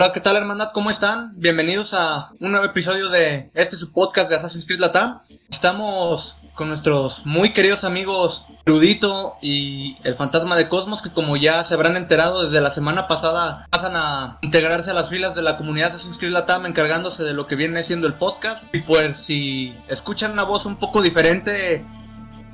Hola, ¿qué tal hermandad? ¿Cómo están? Bienvenidos a un nuevo episodio de este su podcast de Assassin's Creed Latam. Estamos con nuestros muy queridos amigos Rudito y el Fantasma de Cosmos, que como ya se habrán enterado desde la semana pasada, pasan a integrarse a las filas de la comunidad Assassin's Creed Latam encargándose de lo que viene siendo el podcast. Y pues si escuchan una voz un poco diferente,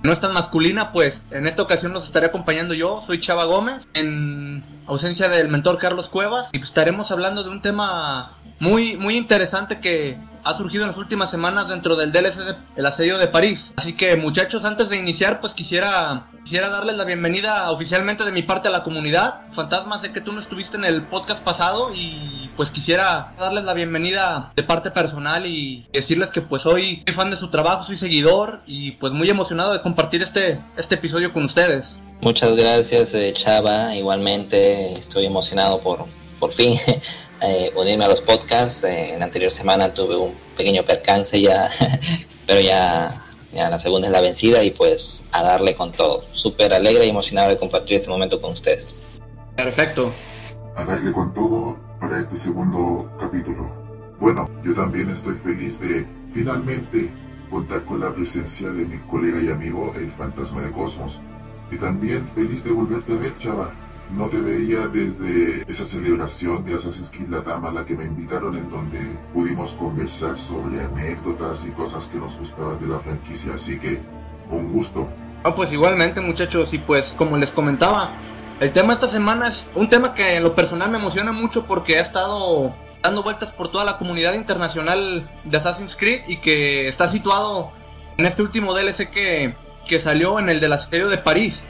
no es tan masculina, pues en esta ocasión los estaré acompañando yo, soy Chava Gómez, en ausencia del mentor Carlos Cuevas, y estaremos hablando de un tema muy, muy interesante que ha surgido en las últimas semanas dentro del DLC El Asedio de París. Así que muchachos, antes de iniciar, pues quisiera, quisiera darles la bienvenida oficialmente de mi parte a la comunidad. Fantasma, sé que tú no estuviste en el podcast pasado y pues quisiera darles la bienvenida de parte personal y decirles que pues soy fan de su trabajo, soy seguidor y pues muy emocionado de compartir este, este episodio con ustedes. Muchas gracias eh, Chava, igualmente estoy emocionado por, por fin eh, unirme a los podcasts. Eh, en la anterior semana tuve un pequeño percance ya, pero ya, ya la segunda es la vencida y pues a darle con todo. Súper alegre y emocionado de compartir este momento con ustedes. Perfecto. A darle con todo para este segundo capítulo. Bueno, yo también estoy feliz de finalmente contar con la presencia de mi colega y amigo, el fantasma de Cosmos. Y también feliz de volverte a ver, chava. No te veía desde esa celebración de Assassin's Creed Latam a la que me invitaron en donde pudimos conversar sobre anécdotas y cosas que nos gustaban de la franquicia, así que un gusto. Ah, pues igualmente muchachos, y pues como les comentaba, el tema esta semana es un tema que en lo personal me emociona mucho porque ha estado dando vueltas por toda la comunidad internacional de Assassin's Creed y que está situado en este último DLC que, que salió en el del asedio de París.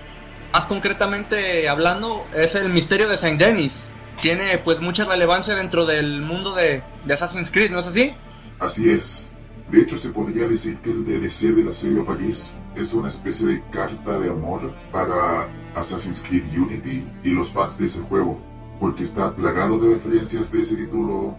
Más concretamente hablando, es el misterio de Saint Denis. Tiene pues mucha relevancia dentro del mundo de, Assassin's Creed, ¿no es así? Así es. De hecho, se podría decir que el DLC del asedio París es una especie de carta de amor para Assassin's Creed Unity y los fans de ese juego, porque está plagado de referencias de ese título,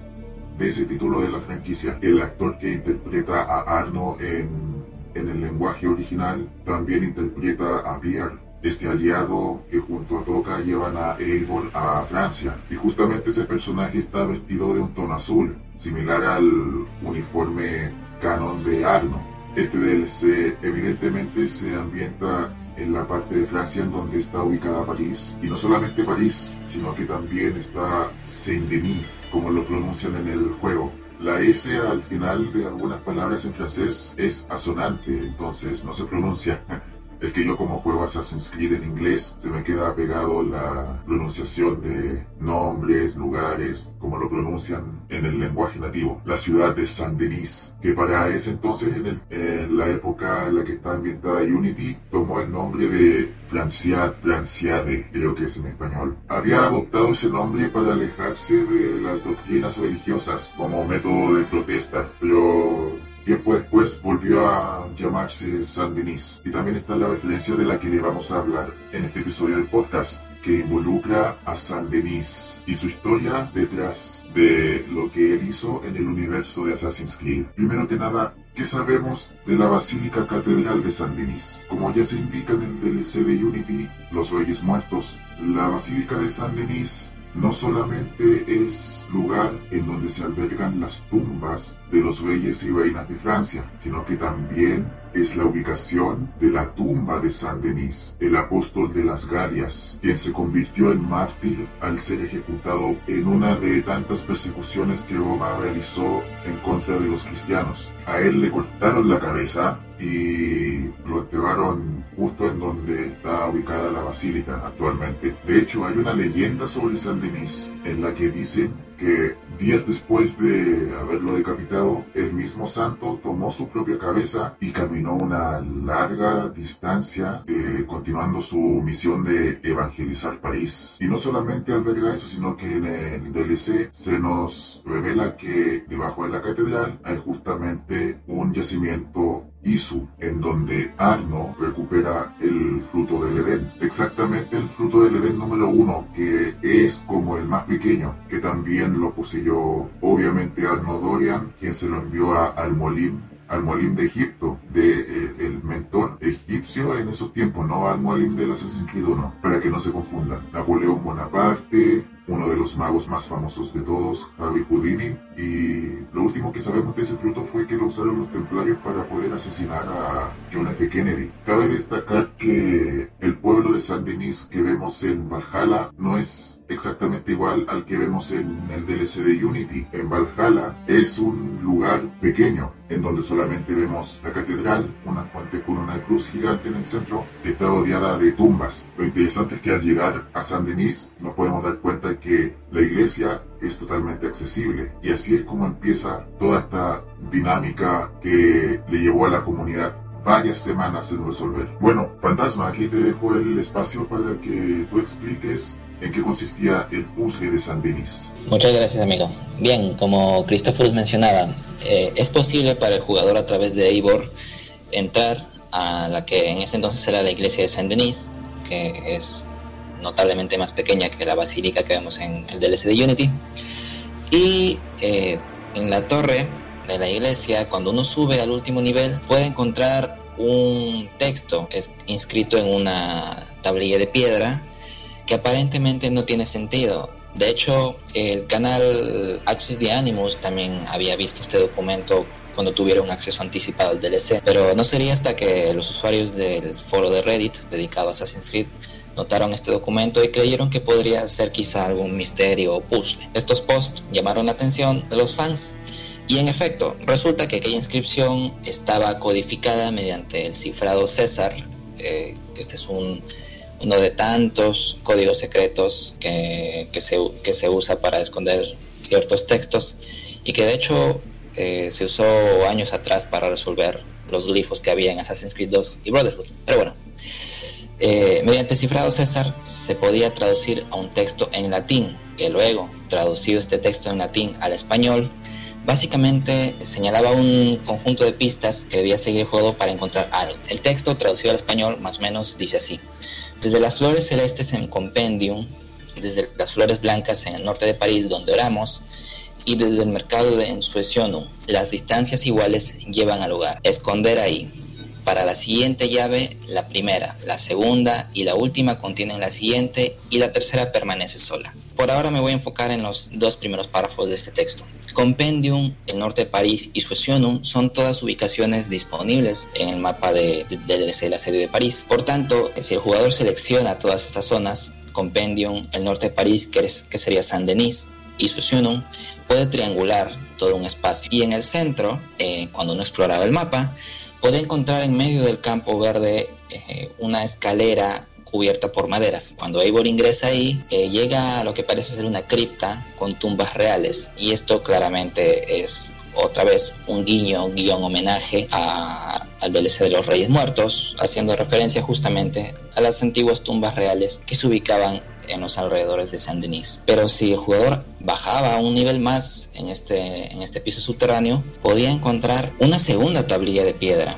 de ese título de la franquicia. El actor que interpreta a Arno en, en el lenguaje original también interpreta a Pierre este aliado que junto a Toca llevan a Eivor a Francia. Y justamente ese personaje está vestido de un tono azul, similar al uniforme canon de Arno. Este DLC evidentemente se ambienta en la parte de Francia en donde está ubicada París. Y no solamente París, sino que también está Saint-Denis, como lo pronuncian en el juego. La S al final de algunas palabras en francés es asonante, entonces no se pronuncia. Es que yo como juego Assassin's Creed en inglés, se me queda pegado la pronunciación de nombres, lugares, como lo pronuncian en el lenguaje nativo. La ciudad de Saint Denis, que para ese entonces, en, el, en la época en la que está ambientada Unity, tomó el nombre de Franciad, Franciade, creo que es en español. Había adoptado ese nombre para alejarse de las doctrinas religiosas como método de protesta, pero Tiempo después volvió a llamarse San Denis. Y también está la referencia de la que le vamos a hablar en este episodio del podcast, que involucra a San Denis y su historia detrás de lo que él hizo en el universo de Assassin's Creed. Primero que nada, ¿qué sabemos de la Basílica Catedral de San Denis? Como ya se indica en el DLC de Unity, Los Reyes Muertos, la Basílica de San Denis no solamente es lugar en donde se albergan las tumbas de los reyes y reinas de Francia, sino que también es la ubicación de la tumba de San Denis, el apóstol de las Galias, quien se convirtió en mártir al ser ejecutado en una de tantas persecuciones que Roma realizó en contra de los cristianos. A él le cortaron la cabeza y lo enterraron justo en donde está ubicada la basílica actualmente. De hecho, hay una leyenda sobre San Denis en la que dicen que días después de haberlo decapitado, el mismo santo tomó su propia cabeza y caminó una larga distancia, eh, continuando su misión de evangelizar París. Y no solamente alberga eso, sino que en el DLC se nos revela que debajo de la catedral hay justamente un yacimiento Isu, en donde Arno recupera el fruto del Edén. Exactamente el fruto del Edén número uno, que es como el más pequeño, que también lo poseyó obviamente Arno Dorian, quien se lo envió a Al-Molim, Al-Molim de Egipto, de, eh, el mentor egipcio en esos tiempos, no Al-Molim del Assassin's Creed 1, para que no se confundan. Napoleón Bonaparte, uno de los magos más famosos de todos, Harry Houdini, y lo último que sabemos de ese fruto fue que lo usaron los templarios para poder asesinar a John F. Kennedy. Cabe destacar que el pueblo de San Denis que vemos en Valhalla no es exactamente igual al que vemos en el DLC de Unity. En Valhalla es un lugar pequeño en donde solamente vemos la catedral, una fuente con una cruz gigante en el centro, que está rodeada de tumbas. Lo interesante es que al llegar a San Denis nos podemos dar cuenta que la iglesia es totalmente accesible y así es como empieza toda esta dinámica que le llevó a la comunidad varias semanas en resolver. Bueno, Fantasma, aquí te dejo el espacio para que tú expliques en qué consistía el puzzle de San Denis. Muchas gracias, amigo. Bien, como Christopher mencionaba, eh, es posible para el jugador a través de Eivor entrar a la que en ese entonces era la iglesia de San Denis, que es notablemente más pequeña que la basílica que vemos en el DLC de Unity. Y eh, en la torre de la iglesia, cuando uno sube al último nivel, puede encontrar un texto inscrito en una tablilla de piedra que aparentemente no tiene sentido. De hecho, el canal Access the Animus también había visto este documento cuando tuvieron acceso anticipado al DLC, pero no sería hasta que los usuarios del foro de Reddit dedicado a Assassin's Creed notaron este documento y creyeron que podría ser quizá algún misterio o puzzle. Estos posts llamaron la atención de los fans y en efecto, resulta que aquella inscripción estaba codificada mediante el cifrado César. Eh, este es un uno de tantos códigos secretos que, que, se, que se usa para esconder ciertos textos y que de hecho eh, se usó años atrás para resolver los glifos que había en Assassin's Creed 2 y Brotherhood. Pero bueno, eh, mediante cifrado César se podía traducir a un texto en latín, que luego, traducido este texto en latín al español, básicamente señalaba un conjunto de pistas que debía seguir el juego para encontrar algo. El texto traducido al español más o menos dice así. Desde las flores celestes en Compendium, desde las flores blancas en el norte de París donde oramos, y desde el mercado de Ensuecionum, las distancias iguales llevan al lugar. Esconder ahí. Para la siguiente llave, la primera, la segunda y la última contienen la siguiente y la tercera permanece sola. Por ahora me voy a enfocar en los dos primeros párrafos de este texto. Compendium, el norte de París y Suecionum son todas ubicaciones disponibles en el mapa de, de, la serie de París. Por tanto, si el jugador selecciona todas estas zonas, Compendium, el norte de París, que, que sería Saint Denis, y Suecionum, puede triangular todo un espacio. Y en el centro, eh, cuando uno exploraba el mapa, puede encontrar en medio del campo verde eh, una escalera cubierta por maderas. Cuando Eivor ingresa ahí, eh, llega a lo que parece ser una cripta con tumbas reales y esto claramente es otra vez un guiño, un guion homenaje al DLC de los Reyes Muertos, haciendo referencia justamente a las antiguas tumbas reales que se ubicaban en los alrededores de Saint Denis. Pero si el jugador bajaba a un nivel más en este, en este piso subterráneo, podía encontrar una segunda tablilla de piedra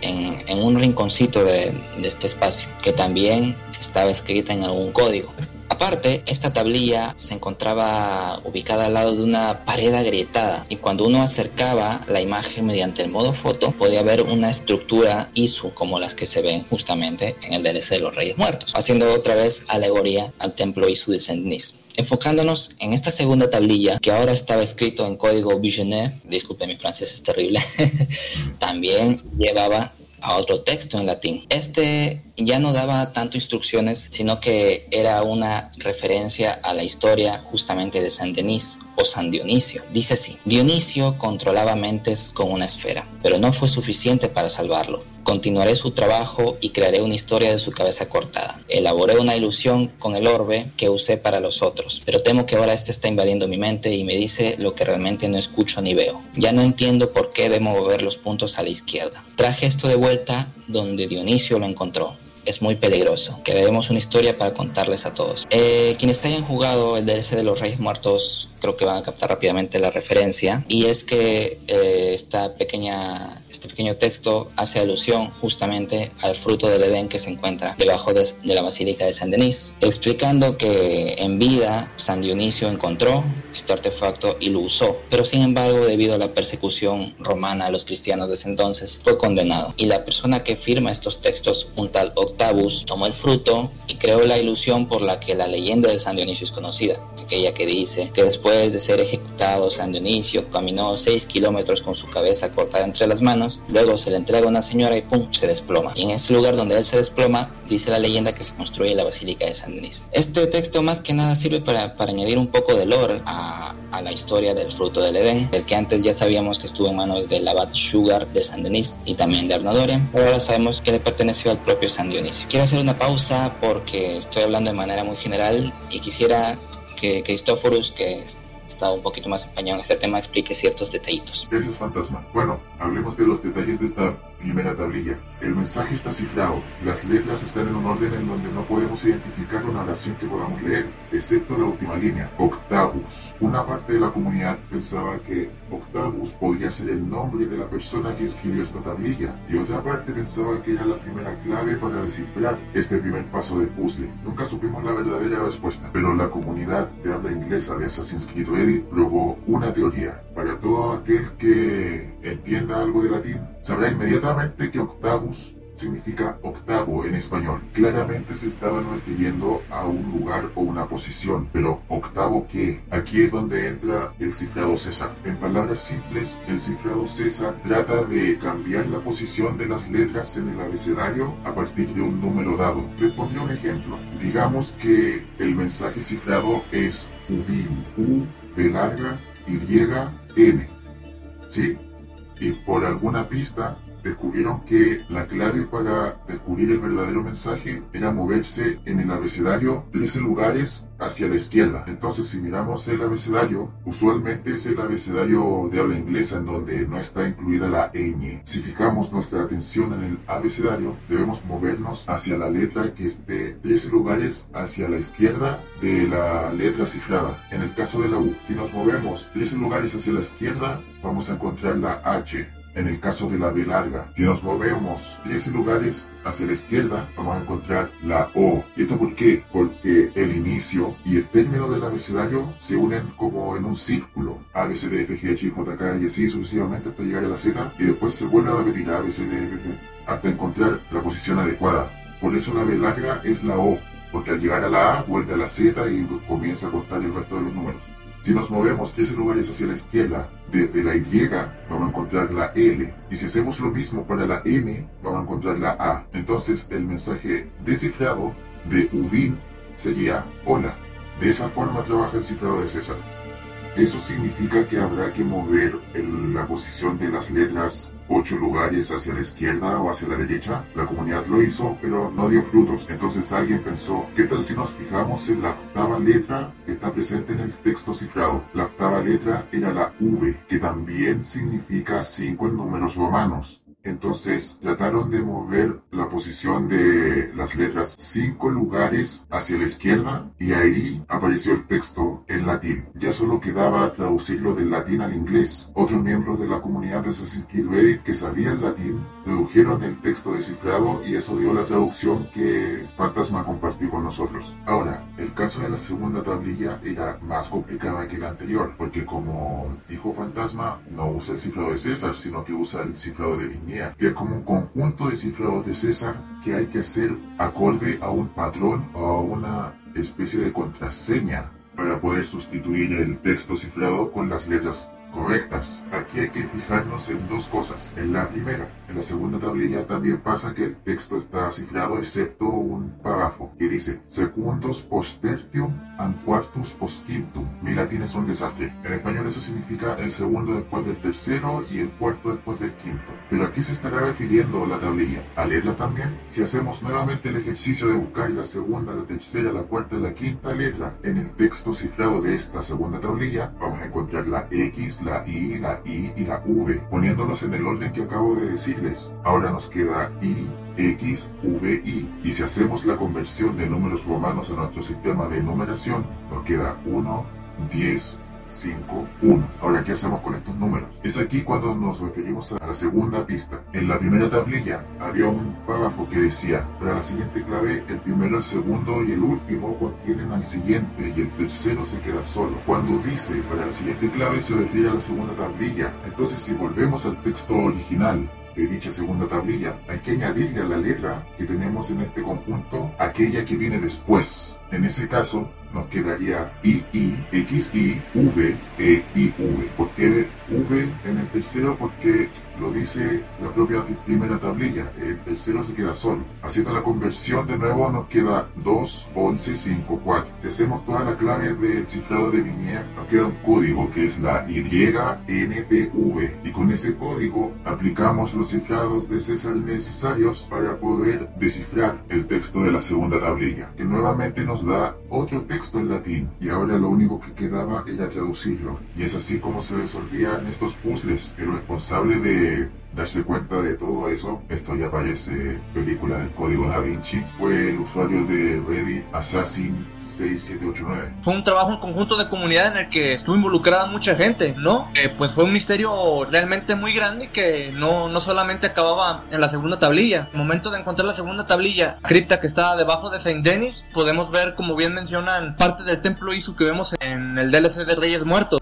en, un rinconcito de, de este espacio, que también estaba escrita en algún código. Aparte, esta tablilla se encontraba ubicada al lado de una pared agrietada y cuando uno acercaba la imagen mediante el modo foto podía ver una estructura ISU como las que se ven justamente en el DLC de los Reyes Muertos, haciendo otra vez alegoría al templo ISU de Saint-Denis. Enfocándonos en esta segunda tablilla, que ahora estaba escrito en código Visionnaire, disculpe mi francés es terrible, también llevaba a otro texto en latín. Este ya no daba tanto instrucciones, sino que era una referencia a la historia justamente de San Denis o San Dionisio. Dice así, Dionisio controlaba mentes con una esfera, pero no fue suficiente para salvarlo. Continuaré su trabajo y crearé una historia de su cabeza cortada. Elaboré una ilusión con el orbe que usé para los otros, pero temo que ahora este está invadiendo mi mente y me dice lo que realmente no escucho ni veo. Ya no entiendo por qué debo mover los puntos a la izquierda. Traje esto de vuelta donde Dionisio lo encontró es muy peligroso. Crearemos una historia para contarles a todos. Eh, quienes hayan jugado el DLC de los Reyes Muertos creo que van a captar rápidamente la referencia y es que eh, esta pequeña, este pequeño texto hace alusión justamente al fruto del Edén que se encuentra debajo de, de la Basílica de San Denis, explicando que en vida San Dionisio encontró este artefacto y lo usó, pero sin embargo debido a la persecución romana a los cristianos de ese entonces fue condenado y la persona que firma estos textos, un tal Octavus, tomó el fruto y creó la ilusión por la que la leyenda de San Dionisio es conocida aquella que dice que después de ser ejecutado San Dionisio caminó 6 kilómetros con su cabeza cortada entre las manos, luego se le entrega a una señora y pum, se desploma. Y en este lugar donde él se desploma, dice la leyenda que se construye la Basílica de San Denis. Este texto más que nada sirve para, para añadir un poco de lore a, a la historia del fruto del Edén, el que antes ya sabíamos que estuvo en manos del abad Sugar de San Denis y también de Arnodorian, pero ahora sabemos que le perteneció al propio San Dionisio. Quiero hacer una pausa porque estoy hablando de manera muy general y quisiera que Cristóforos, que estaba un poquito más empañado en este tema, explique ciertos detallitos. Gracias, Fantasma. Bueno, hablemos de los detalles de esta primera tablilla. El mensaje está cifrado. Las letras están en un orden en donde no podemos identificar una oración que podamos leer, excepto la última línea, Octavus. Una parte de la comunidad pensaba que Octavus podría ser el nombre de la persona que escribió esta tablilla, y otra parte pensaba que era la primera clave para descifrar este primer paso del puzzle. Nunca supimos la verdadera respuesta, pero la comunidad de habla inglesa de Assassin's Creed Reddit probó una teoría. Para todo aquel que entienda algo de latín, sabrá inmediatamente que octavus significa octavo en español. Claramente se estaban refiriendo a un lugar o una posición, pero octavo qué? Aquí es donde entra el cifrado César. En palabras simples, el cifrado César trata de cambiar la posición de las letras en el abecedario a partir de un número dado. Les pondré un ejemplo. Digamos que el mensaje cifrado es UDIN, U, B larga, Y, N. ¿Sí? Y por alguna pista descubrieron que la clave para descubrir el verdadero mensaje era moverse en el abecedario 13 lugares hacia la izquierda. Entonces, si miramos el abecedario, usualmente es el abecedario de habla inglesa en donde no está incluida la ñ. Si fijamos nuestra atención en el abecedario, debemos movernos hacia la letra que esté 13 lugares hacia la izquierda de la letra cifrada. En el caso de la U, si nos movemos 13 lugares hacia la izquierda, vamos a encontrar la H en el caso de la B larga, si nos movemos 10 lugares hacia la izquierda, vamos a encontrar la O. ¿Y esto por qué? Porque el inicio y el término del abecedario se unen como en un círculo. A, B, C, D, F, G, H, J, K y así sucesivamente hasta llegar a la Z y después se vuelve a repetir A, B, C, D, F, hasta encontrar la posición adecuada. Por eso la B larga es la O, porque al llegar a la A vuelve a la Z y comienza a contar el resto de los números. Si nos movemos 13 lugares hacia la izquierda, desde la Y vamos a encontrar la L. Y si hacemos lo mismo para la M, vamos a encontrar la A. Entonces el mensaje descifrado de UVIN sería hola. De esa forma trabaja el cifrado de César. Eso significa que habrá que mover la posición de las letras ocho lugares hacia la izquierda o hacia la derecha. La comunidad lo hizo, pero no dio frutos. Entonces alguien pensó, ¿qué tal si nos fijamos en la octava letra que está presente en el texto cifrado? La octava letra era la V, que también significa 5 en números romanos. Entonces trataron de mover la posición de las letras cinco lugares hacia la izquierda y ahí apareció el texto en latín. Ya solo quedaba traducirlo del latín al inglés. Otros miembros de la comunidad de Assassin's Creed que sabían latín tradujeron el texto descifrado y eso dio la traducción que Fantasma compartió con nosotros. Ahora, el caso de la segunda tablilla era más complicada que la anterior, porque como dijo Fantasma, no usa el cifrado de César, sino que usa el cifrado de Que es como un conjunto de cifrados de César que hay que hacer acorde a un patrón o a una especie de contraseña para poder sustituir el texto cifrado con las letras correctas. Aquí hay que fijarnos en dos cosas. En la primera, en la segunda tablilla también pasa que el texto está cifrado excepto un párrafo que dice secundos post tertium and quartus post quintum. Mi latín es un desastre. En español eso significa el segundo después del tercero y el cuarto después del quinto. Pero aquí se estará refiriendo la tablilla. ¿A letras también? Si hacemos nuevamente el ejercicio de buscar la segunda, la tercera, la cuarta y la quinta letra en el texto cifrado de esta segunda tablilla, vamos a encontrar la X, la I, la I y la V, poniéndonos en el orden que acabo de Ahora nos queda I, X, V, I. Y si hacemos la conversión de números romanos a nuestro sistema de numeración, nos queda 1, 10, 5, 1. Ahora, ¿qué hacemos con estos números? Es aquí cuando nos referimos a la segunda pista. En la primera tablilla había un párrafo que decía, para la siguiente clave, el primero, el segundo y el último contienen al siguiente y el tercero se queda solo. Cuando dice para la siguiente clave se refiere a la segunda tablilla. Entonces, si volvemos al texto original, de dicha segunda tablilla, hay que añadirle a la letra que tenemos en este conjunto aquella que viene después. En ese caso, nos quedaría I, I, X, I, V, E, I, V. ¿Por qué V en el tercero? Porque lo dice la propia primera tablilla. El tercero se queda solo. Haciendo la conversión de nuevo nos queda 2, 11, 5, 4. Si hacemos toda la clave del cifrado de Viñer, nos queda un código que es la YNTV. Y con ese código aplicamos los cifrados de César necesarios para poder descifrar el texto de la segunda tablilla, que nuevamente nos da otro texto en latín. Y ahora lo único que quedaba era traducirlo. Y es así como se resolvían estos puzzles. El responsable de darse cuenta de todo eso, esto ya parece película del código da Vinci, fue el usuario de Reddit Assassin6789. Fue un trabajo en conjunto de comunidad en el que estuvo involucrada mucha gente, ¿no? Pues fue un misterio realmente muy grande que no, no solamente acababa en la segunda tablilla. el momento de encontrar la segunda tablilla, cripta que estaba debajo de Saint Denis, podemos ver, como bien mencionan, parte del templo Isu que vemos en el DLC de Reyes Muertos.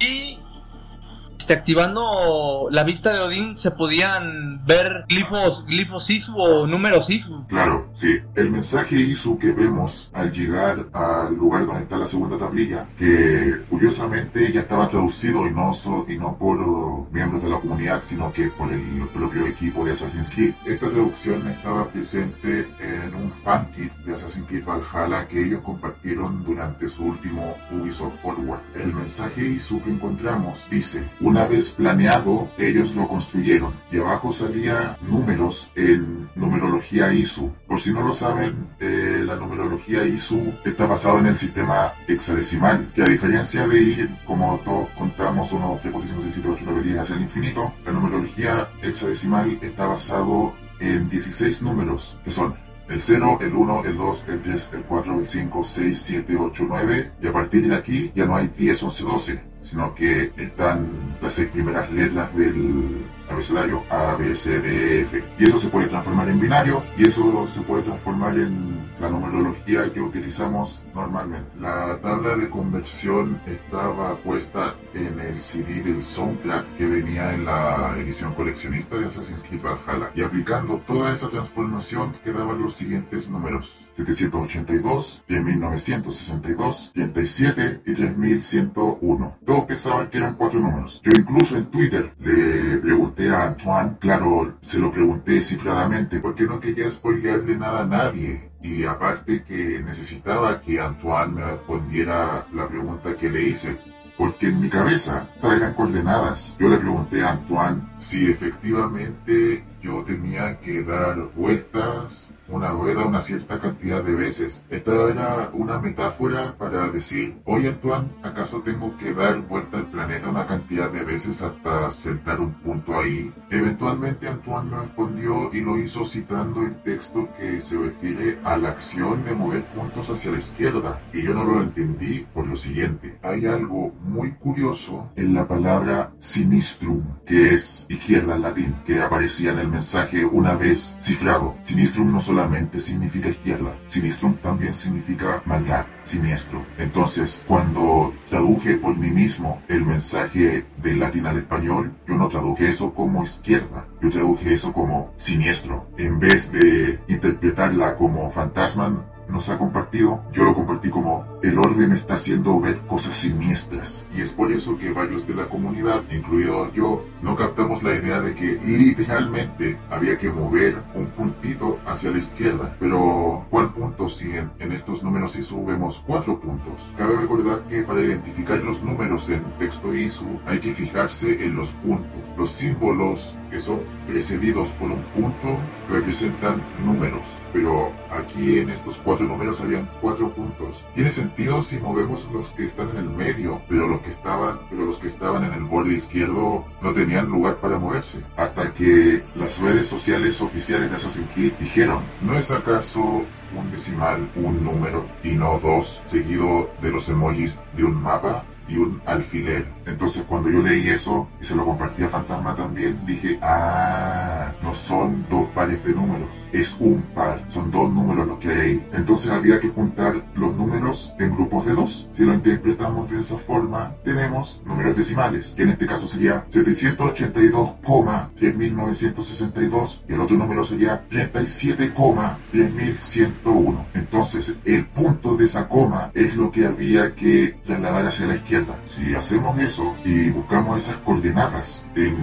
Activando la vista de Odín se podían ver glifos, glifos ISU o números ISU. Claro, sí. El mensaje ISU que vemos al llegar al lugar donde está la segunda tablilla, que curiosamente ya estaba traducido y no, y no por miembros de la comunidad, sino que por el propio equipo de Assassin's Creed. Esta traducción estaba presente en un fankit de Assassin's Creed Valhalla que ellos compartieron durante su último Ubisoft Forward. El mensaje ISU que encontramos dice, una vez planeado, ellos lo construyeron. Y abajo salía números en numerología ISU. Por si no lo saben, eh, la numerología ISU está basada en el sistema hexadecimal, que a diferencia de ir, como todos contamos, 1, 2, 3, 4, 5, 6, 7, 8, 9, 10 hacia el infinito, la numerología hexadecimal está basado en 16 números, que son el 0, el 1, el 2, el 3, el 4, el 5, 6, 7, 8, 9. Y a partir de aquí ya no hay 10, 11, 12, sino que están las seis primeras letras del abecedario A, B, C, D, F. Y eso se puede transformar en binario y eso se puede transformar en la numerología que utilizamos normalmente. La tabla de conversión estaba puesta en el CD del Soundtrack que venía en la edición coleccionista de Assassin's Creed Valhalla. Y aplicando toda esa transformación quedaban los siguientes números. 782, 10.962, 37 y 3101. Todos pensaban que eran cuatro números. Yo incluso en Twitter le pregunté a Antoine, claro, se lo pregunté cifradamente porque no quería spoilearle nada a nadie. Y aparte que necesitaba que Antoine me respondiera la pregunta que le hice porque en mi cabeza eran coordenadas. Yo le pregunté a Antoine si efectivamente yo tenía que dar vueltas una rueda una cierta cantidad de veces. Esta era una metáfora para decir, oye Antoine, ¿acaso tengo que dar vuelta al planeta una cantidad de veces hasta sentar un punto ahí? Eventualmente Antoine me respondió y lo hizo citando el texto que se refiere a la acción de mover puntos hacia la izquierda. Y yo no lo entendí por lo siguiente. Hay algo muy curioso en la palabra sinistrum, que es izquierda en latín, que aparecía en el mensaje una vez cifrado. Sinistrum no solamente significa izquierda, sinistrum también significa maldad, siniestro. Entonces, cuando traduje por mí mismo el mensaje del latín al español, yo no traduje eso como izquierda, yo traduje eso como siniestro. En vez de interpretarla como fantasma, nos ha compartido, yo lo compartí como el orden está haciendo ver cosas siniestras. Y es por eso que varios de la comunidad, incluido yo, no captamos la idea de que literalmente había que mover un puntito hacia la izquierda. Pero, ¿cuál punto si en, estos números ISU vemos cuatro puntos? Cabe recordar que para identificar los números en texto ISU hay que fijarse en los puntos. Los símbolos que son precedidos por un punto representan números. Pero aquí en estos cuatro números habían cuatro puntos. Tiene sentido si movemos los que están en el medio, pero los que estaban, pero los que estaban en el borde izquierdo no tenían lugar para moverse. Hasta que las redes sociales oficiales de Assassin's dijeron, ¿no es acaso un decimal un número y no dos seguido de los emojis de un mapa? Y un alfiler. Entonces cuando yo leí eso y se lo compartí a Fantasma también, dije, ah, no son dos pares de números, es un par, son dos números los que hay ahí. Entonces había que juntar los números en grupos de dos. Si lo interpretamos de esa forma, tenemos números decimales, que en este caso sería 782,3962 y el otro número sería 37,10101. Entonces el punto de esa coma es lo que había que trasladar hacia la izquierda. Si hacemos eso y buscamos esas coordenadas en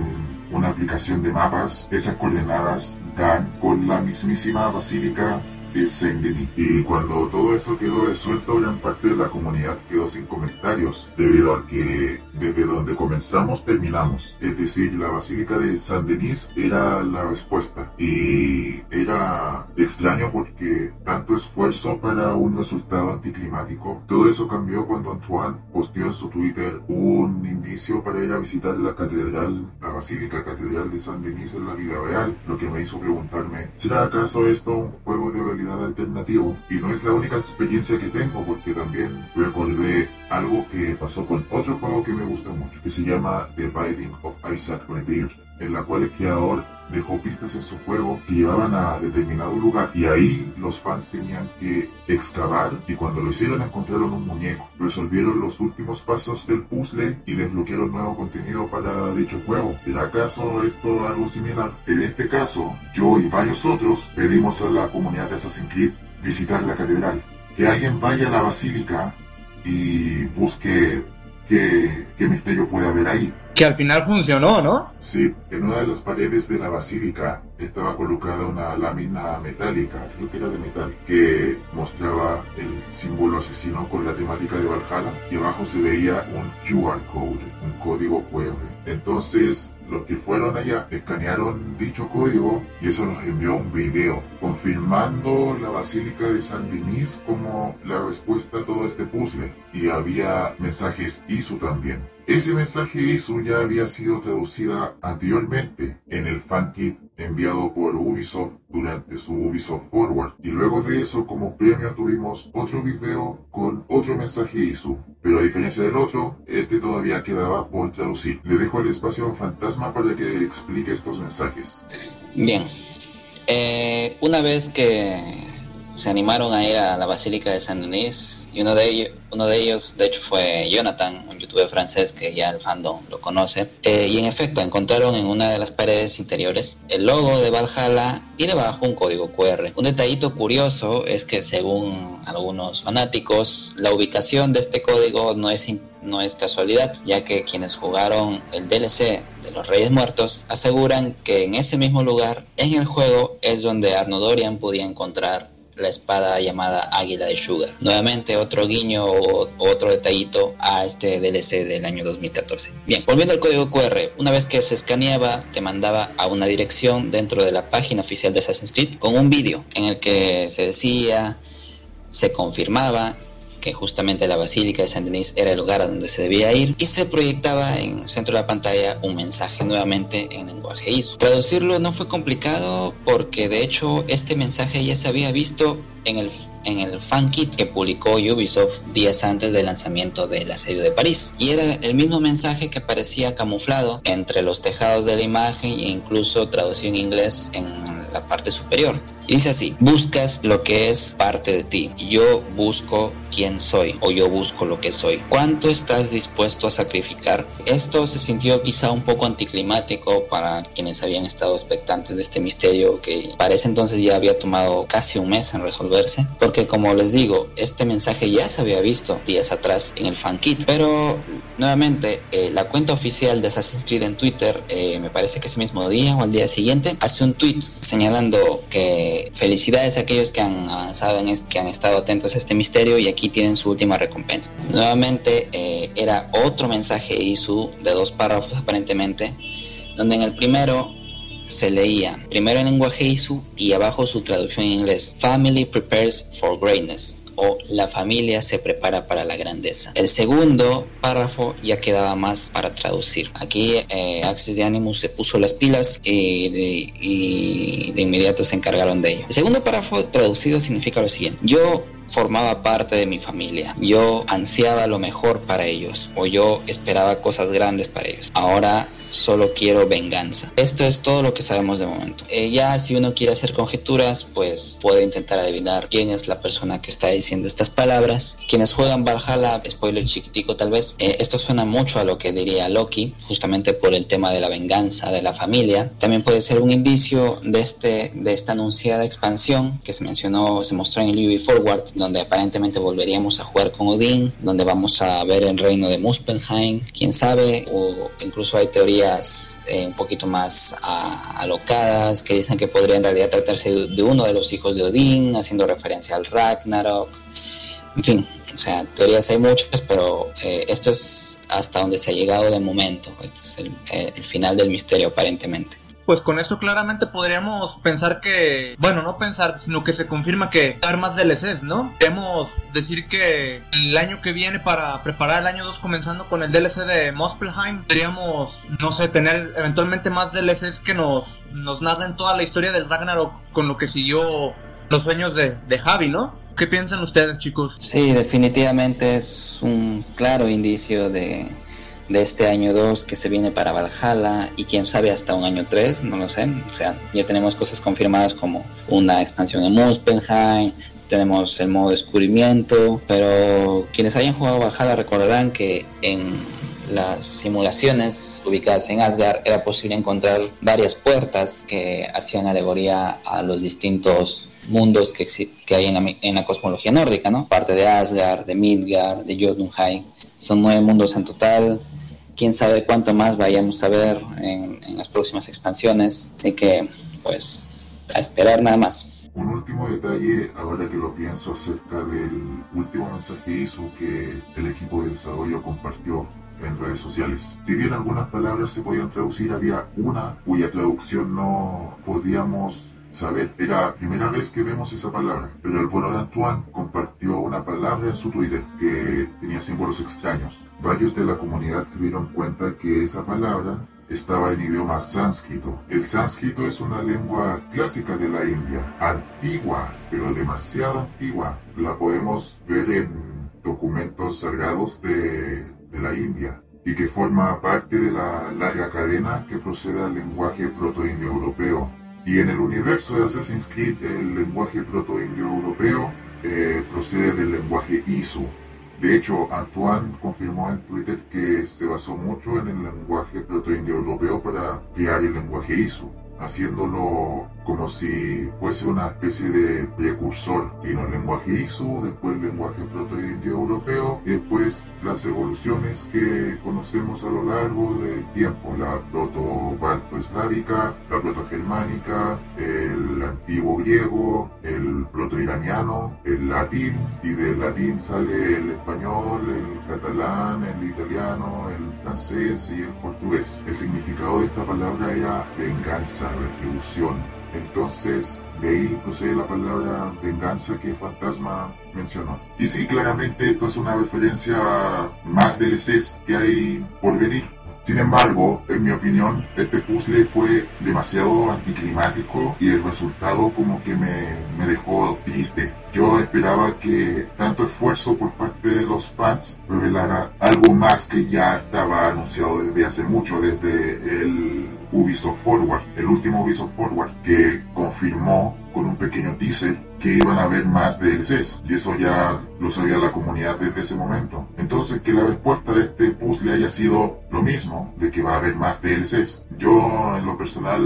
una aplicación de mapas, esas coordenadas dan con la mismísima basílica de Saint-Denis. Y cuando todo eso quedó resuelto, gran parte de la comunidad quedó sin comentarios, debido a que desde donde comenzamos terminamos. Es decir, la Basílica de Saint-Denis era la respuesta. Y era extraño porque tanto esfuerzo para un resultado anticlimático. Todo eso cambió cuando Antoine posteó en su Twitter un indicio para ir a visitar la catedral, la Basílica Catedral de Saint-Denis en la vida real, lo que me hizo preguntarme, ¿será acaso esto un juego de realidad alternativo? Y no es la única experiencia que tengo porque también recordé algo que pasó con otro juego que me gusta mucho, que se llama The Binding of Isaac Rebirth, en la cual el creador dejó pistas en su juego que llevaban a determinado lugar y ahí los fans tenían que excavar y cuando lo hicieron encontraron un muñeco, resolvieron los últimos pasos del puzzle y desbloquearon nuevo contenido para dicho juego. ¿Era acaso esto algo similar? En este caso, yo y varios otros pedimos a la comunidad de Assassin's Creed visitar la catedral, que alguien vaya a la basílica y busque qué, qué misterio puede haber ahí. Que al final funcionó, ¿no? Sí, en una de las paredes de la basílica estaba colocada una lámina metálica, creo que era de metal, que mostraba el símbolo asesino con la temática de Valhalla y abajo se veía un QR code, un código QR. Entonces, los que fueron allá escanearon dicho código y eso nos envió un video confirmando la Basílica de San Denis como la respuesta a todo este puzzle y había mensajes ISU también. Ese mensaje ISU ya había sido traducida anteriormente en el fankit enviado por Ubisoft durante su Ubisoft Forward. Y luego de eso, como premio, tuvimos otro video con otro mensaje ISU. Pero a diferencia del otro, este todavía quedaba por traducir. Le dejo el espacio a Fantasma para que explique estos mensajes. Bien. Eh, una vez que se animaron a ir a la Basílica de Saint Denis y uno de ellos, uno de ellos de hecho fue Jonathan, un youtuber francés que ya el fandom lo conoce, eh, y en efecto encontraron en una de las paredes interiores el logo de Valhalla y debajo un código QR. Un detallito curioso es que según algunos fanáticos, la ubicación de este código no es no es casualidad, ya que quienes jugaron el DLC de los Reyes Muertos aseguran que en ese mismo lugar, en el juego, es donde Arno Dorian podía encontrar la espada llamada Águila de Sugar. Nuevamente otro guiño o otro detallito a este DLC del año 2014. Bien, volviendo al código QR, una vez que se escaneaba te mandaba a una dirección dentro de la página oficial de Assassin's Creed con un vídeo en el que se decía, se confirmaba que justamente la Basílica de Saint Denis era el lugar a donde se debía ir, y se proyectaba en el centro de la pantalla un mensaje nuevamente en lenguaje ISO. Traducirlo no fue complicado porque de hecho este mensaje ya se había visto en el, en el fankit que publicó Ubisoft días antes del lanzamiento del asedio de París. Y era el mismo mensaje que aparecía camuflado entre los tejados de la imagen e incluso traducido en inglés en la parte superior. Y dice así, buscas lo que es parte de ti. Yo busco quién soy o yo busco lo que soy. ¿Cuánto estás dispuesto a sacrificar? Esto se sintió quizá un poco anticlimático para quienes habían estado expectantes de este misterio que para ese entonces ya había tomado casi un mes en Porque como les digo, este mensaje ya se había visto días atrás en el fankit. Pero nuevamente, eh, la cuenta oficial de Assassin's Creed en Twitter, eh, me parece que ese mismo día o al día siguiente, hace un tweet señalando que felicidades a aquellos que han avanzado en este, que han estado atentos a este misterio y aquí tienen su última recompensa. Nuevamente eh, era otro mensaje ISU de dos párrafos aparentemente, donde en el primero se leía primero en lenguaje ISU y abajo su traducción en inglés, Family Prepares for Greatness o la familia se prepara para la grandeza. El segundo párrafo ya quedaba más para traducir. Aquí eh, Access de Animus se puso las pilas y de, y de inmediato se encargaron de ello. El segundo párrafo traducido significa lo siguiente. Yo formaba parte de mi familia. Yo ansiaba lo mejor para ellos o yo esperaba cosas grandes para ellos. Ahora solo quiero venganza. Esto es todo lo que sabemos de momento. Eh, ya si uno quiere hacer conjeturas, pues puede intentar adivinar quién es la persona que está diciendo estas palabras. Quienes juegan Valhalla, spoiler chiquitico tal vez, eh, esto suena mucho a lo que diría Loki, justamente por el tema de la venganza de la familia. También puede ser un indicio de, este, de esta anunciada expansión que se mencionó, se mostró en el UV Forward, donde aparentemente volveríamos a jugar con Odín, donde vamos a ver el reino de Muspelheim, quién sabe, o incluso hay teorías eh, un poquito más alocadas que dicen que podría en realidad tratarse de uno de los hijos de Odín, haciendo referencia al Ragnarok. En fin, o sea, teorías hay muchas, pero eh, esto es hasta donde se ha llegado de momento. Este es el, eh, el final del misterio aparentemente pues con esto claramente podríamos pensar que, bueno, no pensar, sino que se confirma que va haber más DLCs, ¿no? Podemos decir que el año que viene para preparar el año 2 comenzando con el DLC de Muspelheim, podríamos, no sé, tener eventualmente más DLCs que nos, nos narren toda la historia del Ragnarok con lo que siguió los sueños de, de Javi, ¿no? ¿Qué piensan ustedes, chicos? Sí, definitivamente es un claro indicio de de este año 2 que se viene para Valhalla y quién sabe hasta un año 3, no lo sé. O sea, ya tenemos cosas confirmadas como una expansión en Muspelheim, tenemos el modo descubrimiento, pero quienes hayan jugado Valhalla recordarán que en las simulaciones ubicadas en Asgard era posible encontrar varias puertas que hacían alegoría a los distintos mundos que, que hay en la, en la, cosmología nórdica, ¿no? Parte de Asgard, de Midgard, de Jotunheim. Son nueve mundos en total quién sabe cuánto más vayamos a ver en, las próximas expansiones. Así que, pues, a esperar nada más. Un último detalle, ahora que lo pienso, acerca del último mensaje ISO que el equipo de desarrollo compartió en redes sociales. Si bien algunas palabras se podían traducir, había una cuya traducción no podíamos saber. Era la primera vez que vemos esa palabra, pero el bueno de Antoine compartió una palabra en su Twitter que tenía símbolos extraños. Varios de la comunidad se dieron cuenta que esa palabra estaba en idioma sánscrito. El sánscrito es una lengua clásica de la India, antigua, pero demasiado antigua. La podemos ver en documentos sagrados de, de la India y que forma parte de la larga cadena que procede al lenguaje proto-indio-europeo y en el universo de Assassin's Creed, el lenguaje proto-indio-europeo eh, procede del lenguaje ISO. De hecho, Antoine confirmó en Twitter que se basó mucho en el lenguaje proto-indio-europeo para crear el lenguaje ISO haciéndolo como si fuese una especie de precursor. Vino el lenguaje ISO, después el lenguaje proto-indio europeo y después las evoluciones que conocemos a lo largo del tiempo, la proto-balto-eslávica, la proto-germánica, el antiguo griego, el proto-iraniano, el latín y del latín sale el español, el catalán, el italiano, el francés y el portugués. El significado de esta palabra era venganza retribución. Entonces, de ahí procede la palabra venganza que Fantasma mencionó. Y sí, claramente esto es una referencia a más DLCs que hay por venir. Sin embargo, en mi opinión, este puzzle fue demasiado anticlimático y el resultado como que me, me dejó triste. Yo esperaba que tanto esfuerzo por parte de los fans revelara algo más que ya estaba anunciado desde hace mucho, desde el Ubisoft Forward, el último Ubisoft Forward, que confirmó con un pequeño teaser que iban a haber más DLCs y eso ya lo sabía la comunidad desde ese momento. Entonces que la respuesta de este puzzle haya sido lo mismo, de que va a haber más DLCs. Yo en lo personal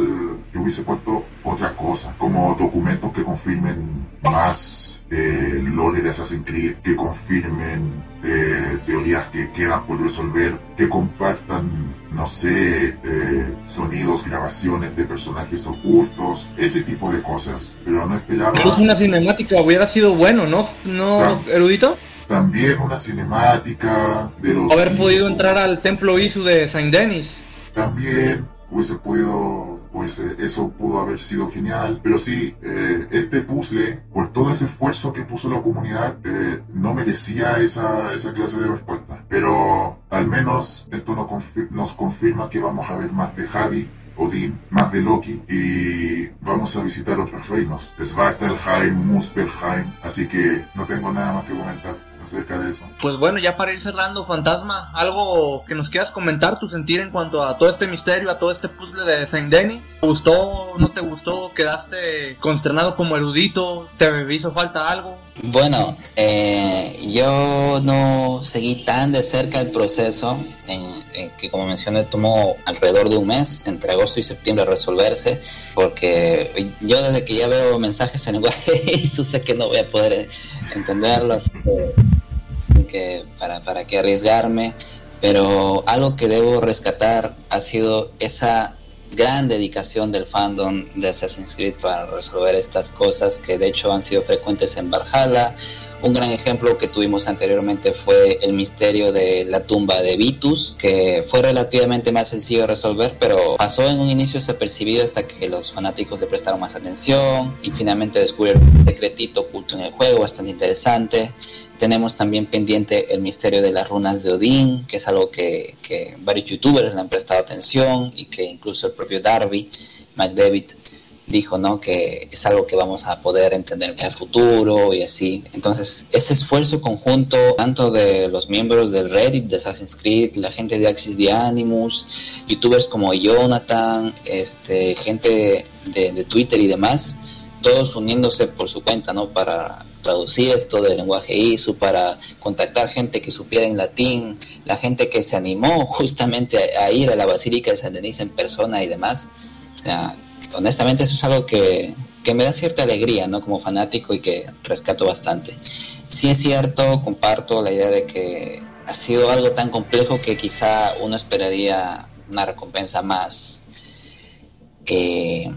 yo hubiese puesto otra cosa, como documentos que confirmen más eh, lore de Assassin's Creed, que confirmen eh, teorías que quedan por resolver, que compartan, no sé, eh, sonidos, grabaciones de personajes ocultos, ese tipo de cosas. Pero no esperaba. Es una cinemática, hubiera sido bueno, ¿no? ¿No, erudito? También una cinemática de los. Haber podido entrar al templo Isu de Saint Denis. También hubiese podido pues eh, eso pudo haber sido genial. Pero sí, eh, este puzzle, por todo ese esfuerzo que puso la comunidad, eh, no merecía esa, esa clase de respuesta. Pero al menos esto nos, nos confirma que vamos a ver más de Javi Odín, más de Loki y vamos a visitar otros reinos, Svartalheim, Muspelheim, así que no tengo nada más que comentar acerca de eso. Pues bueno, ya para ir cerrando, Fantasma, algo que nos quieras comentar, tu sentir en cuanto a todo este misterio, a todo este puzzle de Saint Denis. ¿Te gustó? ¿No te gustó? ¿Quedaste consternado como erudito? ¿Te hizo falta algo? Bueno, eh, yo no seguí tan de cerca el proceso, en, que como mencioné tomó alrededor de un mes, entre agosto y septiembre resolverse, porque yo desde que ya veo mensajes en lenguaje y sé que no voy a poder entenderlos, que para, para qué arriesgarme, pero algo que debo rescatar ha sido esa gran dedicación del fandom de Assassin's Creed para resolver estas cosas que de hecho han sido frecuentes en Valhalla. Un gran ejemplo que tuvimos anteriormente fue el misterio de la tumba de Vitus, que fue relativamente más sencillo de resolver, pero pasó en un inicio desapercibido hasta que los fanáticos le prestaron más atención y finalmente descubrieron un secretito oculto en el juego bastante interesante. Tenemos también pendiente el misterio de las runas de Odín, que es algo que, varios youtubers le han prestado atención y que incluso el propio Darby, McDavid, dijo ¿no? que es algo que vamos a poder entender en el futuro y así. Entonces, ese esfuerzo conjunto, tanto de los miembros del Reddit de Assassin's Creed, la gente de Axis the Animus, youtubers como Jonathan, este, gente de, de Twitter y demás, todos uniéndose por su cuenta, ¿no? Para traducir esto del lenguaje ISU, para contactar gente que supiera en latín, la gente que se animó justamente a, ir a la Basílica de San Denis en persona y demás. O sea, honestamente eso es algo que, que me da cierta alegría, ¿no? Como fanático y que rescato bastante. Sí es cierto, comparto la idea de que ha sido algo tan complejo que quizá uno esperaría una recompensa más... Eh,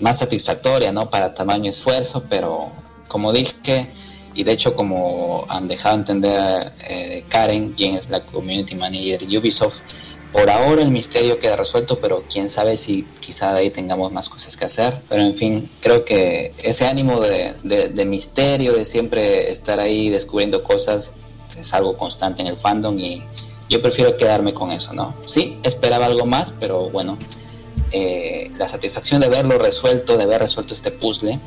más satisfactoria, ¿no? Para tamaño esfuerzo, pero como dije, y de hecho como han dejado entender eh, Karen, quien es la community manager de Ubisoft, por ahora el misterio queda resuelto, pero quién sabe si quizá de ahí tengamos más cosas que hacer. Pero en fin, creo que ese ánimo de, misterio, de siempre estar ahí descubriendo cosas, es algo constante en el fandom y yo prefiero quedarme con eso, ¿no? Sí, esperaba algo más, pero bueno, eh, la satisfacción de verlo resuelto, de haber resuelto este puzzle,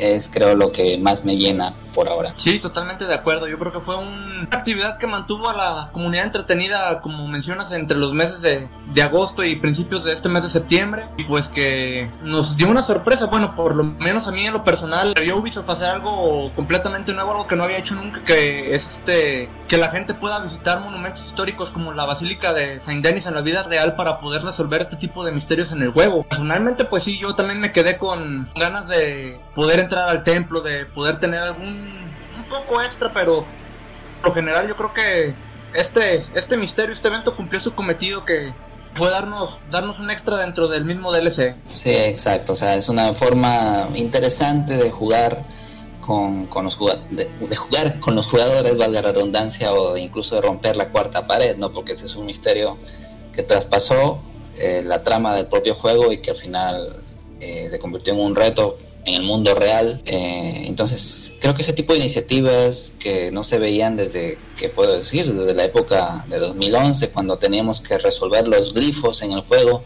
es creo lo que más me llena por ahora. Sí, totalmente de acuerdo. Yo creo que fue una actividad que mantuvo a la comunidad entretenida, como mencionas, entre los meses de, de agosto y principios de este mes de septiembre. Y pues que nos dio una sorpresa. Bueno, por lo menos a mí en lo personal, yo Ubisoft hacer algo completamente nuevo, algo que no había hecho nunca, que es este que la gente pueda visitar monumentos históricos como la Basílica de Saint Denis en la vida real para poder resolver este tipo de misterios en el juego. Personalmente, pues sí, yo también me quedé con ganas de poder entrar al templo, de poder tener algún un poco extra, pero por lo general yo creo que este, este misterio, este evento cumplió su cometido que fue darnos, darnos un extra dentro del mismo DLC. Sí, exacto, o sea, es una forma interesante de jugar con, con los de, de, jugar con los jugadores, valga la redundancia, o incluso de romper la cuarta pared, ¿no? Porque ese es un misterio que traspasó eh, la trama del propio juego y que al final eh, se convirtió en un reto en el mundo real. Eh, entonces, creo que ese tipo de iniciativas que no se veían desde, ¿qué puedo decir? Desde la época de 2011, cuando teníamos que resolver los glifos en el juego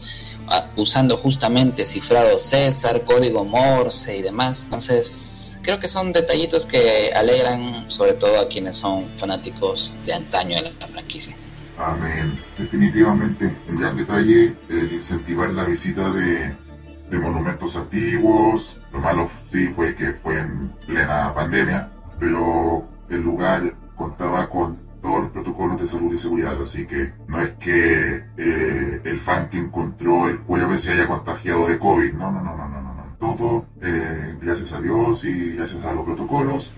ah, usando justamente cifrado César, código Morse y demás. Entonces, creo que son detallitos que alegran sobre todo a quienes son fanáticos de antaño de la franquicia. Amén. Definitivamente, un gran detalle el incentivar la visita de de monumentos antiguos. Lo malo sí fue que fue en plena pandemia, pero el lugar contaba con todos los protocolos de salud y seguridad, así que no es que eh, el fan que encontró el jueves se haya contagiado de COVID, no, no, no, no, no, no. Todo, eh, gracias a Dios y gracias a los protocolos,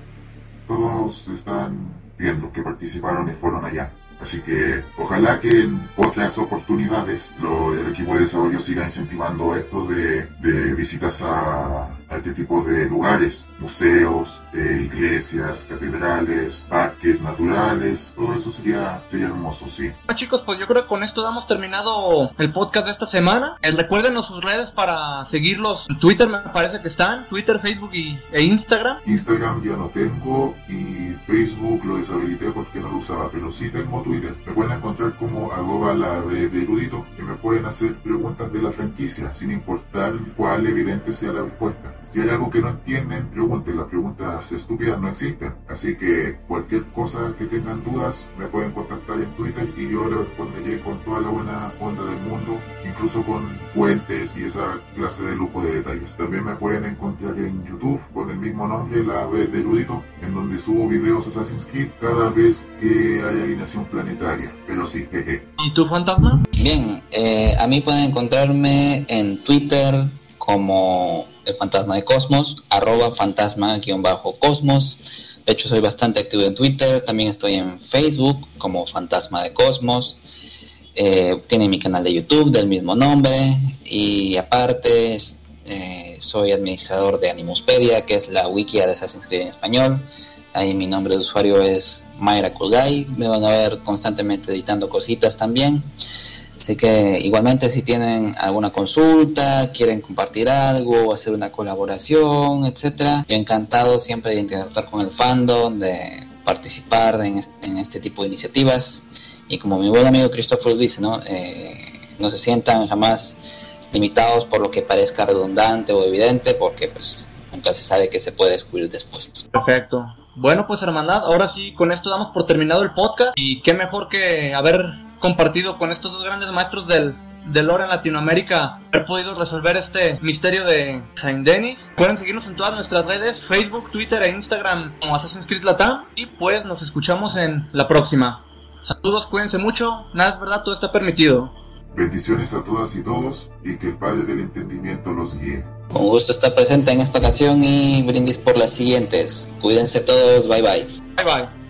todos están viendo que participaron y fueron allá. Así que ojalá que en otras oportunidades lo, el equipo de desarrollo siga incentivando esto de, de visitas a, a este tipo de lugares, museos, eh, iglesias, catedrales, parques naturales, todo eso sería, sería hermoso, sí. Bueno, chicos, pues yo creo que con esto damos terminado el podcast de esta semana. Eh, recuerden sus redes para seguirlos. En Twitter me parece que están, Twitter, Facebook y, e Instagram. Instagram ya no tengo y Facebook lo deshabilité porque no lo usaba, pero sí tengo Twitter. Me pueden encontrar como arroba la de erudito. En me pueden hacer preguntas de la franquicia, sin importar cuál evidente sea la respuesta. Si hay algo que no entienden, pregunten. Las preguntas estúpidas no existen. Así que cualquier cosa que tengan dudas, me pueden contactar en Twitter y yo les responderé con toda la buena onda del mundo, incluso con fuentes y esa clase de lujo de detalles. También me pueden encontrar en YouTube con el mismo nombre, La Vez de Erudito, en donde subo videos Assassin's Creed cada vez que hay alineación planetaria. Pero sí, jeje. ¿Y tú, fantasma? Bien, eh, a mí pueden encontrarme en Twitter como el fantasma de Cosmos, arroba fantasma-cosmos. De hecho, soy bastante activo en Twitter. También estoy en Facebook como Fantasma de Cosmos. Eh, tiene mi canal de YouTube del mismo nombre. Y aparte, eh, soy administrador de Animuspedia, que es la wiki de Assassin's Creed en español. Ahí mi nombre de usuario es Mayra Kulgai. Me van a ver constantemente editando cositas también. Así que igualmente si tienen alguna consulta, quieren compartir algo, hacer una colaboración, etcétera, yo encantado siempre de interactuar con el fandom, de participar en este, tipo de iniciativas. Y como mi buen amigo Christopher dice, ¿no? Eh, no se sientan jamás limitados por lo que parezca redundante o evidente, porque pues nunca se sabe qué se puede descubrir después. Perfecto. Bueno, pues hermandad, ahora sí, con esto damos por terminado el podcast y qué mejor que haber compartido con estos dos grandes maestros del, del lore en Latinoamérica haber podido resolver este misterio de Saint Denis. Pueden seguirnos en todas nuestras redes, Facebook, Twitter e Instagram como Assassin's Creed Latam. Y pues nos escuchamos en la próxima. Saludos, cuídense mucho. Nada es verdad, todo está permitido. Bendiciones a todas y todos y que el Padre del Entendimiento los guíe. Un gusto estar presente en esta ocasión y brindis por las siguientes. Cuídense todos, bye bye. Bye bye.